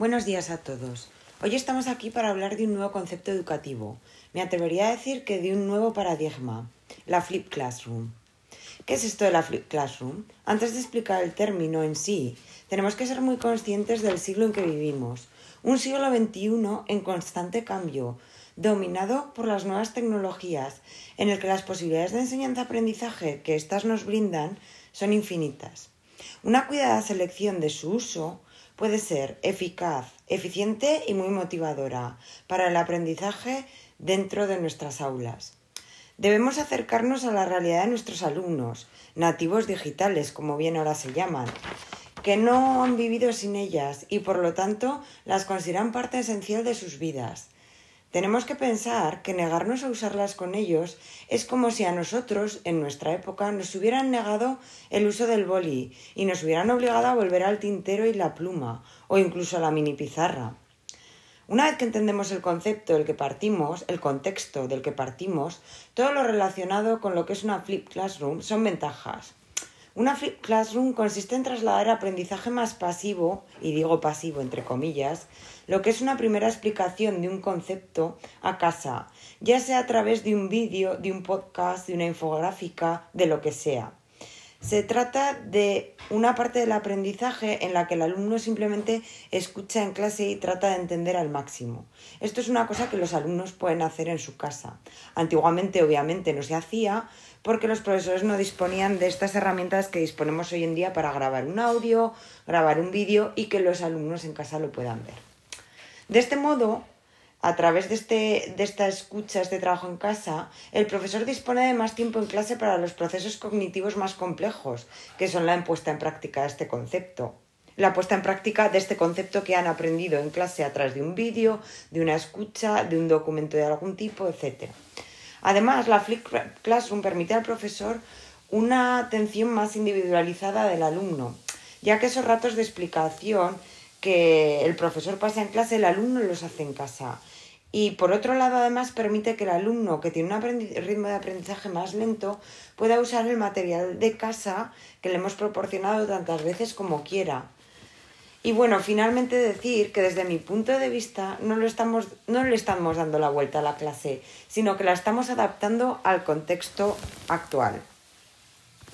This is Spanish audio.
Buenos días a todos. Hoy estamos aquí para hablar de un nuevo concepto educativo. Me atrevería a decir que de un nuevo paradigma, la Flip Classroom. ¿Qué es esto de la Flip Classroom? Antes de explicar el término en sí, tenemos que ser muy conscientes del siglo en que vivimos. Un siglo XXI en constante cambio, dominado por las nuevas tecnologías, en el que las posibilidades de enseñanza-aprendizaje que éstas nos brindan son infinitas. Una cuidada selección de su uso puede ser eficaz, eficiente y muy motivadora para el aprendizaje dentro de nuestras aulas. Debemos acercarnos a la realidad de nuestros alumnos, nativos digitales, como bien ahora se llaman, que no han vivido sin ellas y por lo tanto las consideran parte esencial de sus vidas. Tenemos que pensar que negarnos a usarlas con ellos es como si a nosotros, en nuestra época, nos hubieran negado el uso del boli y nos hubieran obligado a volver al tintero y la pluma, o incluso a la mini pizarra. Una vez que entendemos el concepto del que partimos, el contexto del que partimos, todo lo relacionado con lo que es una flip classroom son ventajas. Una flip classroom consiste en trasladar aprendizaje más pasivo, y digo pasivo entre comillas, lo que es una primera explicación de un concepto a casa, ya sea a través de un vídeo, de un podcast, de una infográfica, de lo que sea. Se trata de una parte del aprendizaje en la que el alumno simplemente escucha en clase y trata de entender al máximo. Esto es una cosa que los alumnos pueden hacer en su casa. Antiguamente, obviamente, no se hacía porque los profesores no disponían de estas herramientas que disponemos hoy en día para grabar un audio, grabar un vídeo y que los alumnos en casa lo puedan ver. De este modo, a través de, este, de esta escucha, este trabajo en casa, el profesor dispone de más tiempo en clase para los procesos cognitivos más complejos, que son la puesta en práctica de este concepto. La puesta en práctica de este concepto que han aprendido en clase a través de un vídeo, de una escucha, de un documento de algún tipo, etc. Además, la Flip Classroom permite al profesor una atención más individualizada del alumno, ya que esos ratos de explicación que el profesor pasa en clase, el alumno los hace en casa. Y por otro lado, además, permite que el alumno que tiene un ritmo de aprendizaje más lento pueda usar el material de casa que le hemos proporcionado tantas veces como quiera. Y bueno, finalmente decir que desde mi punto de vista no, lo estamos, no le estamos dando la vuelta a la clase, sino que la estamos adaptando al contexto actual.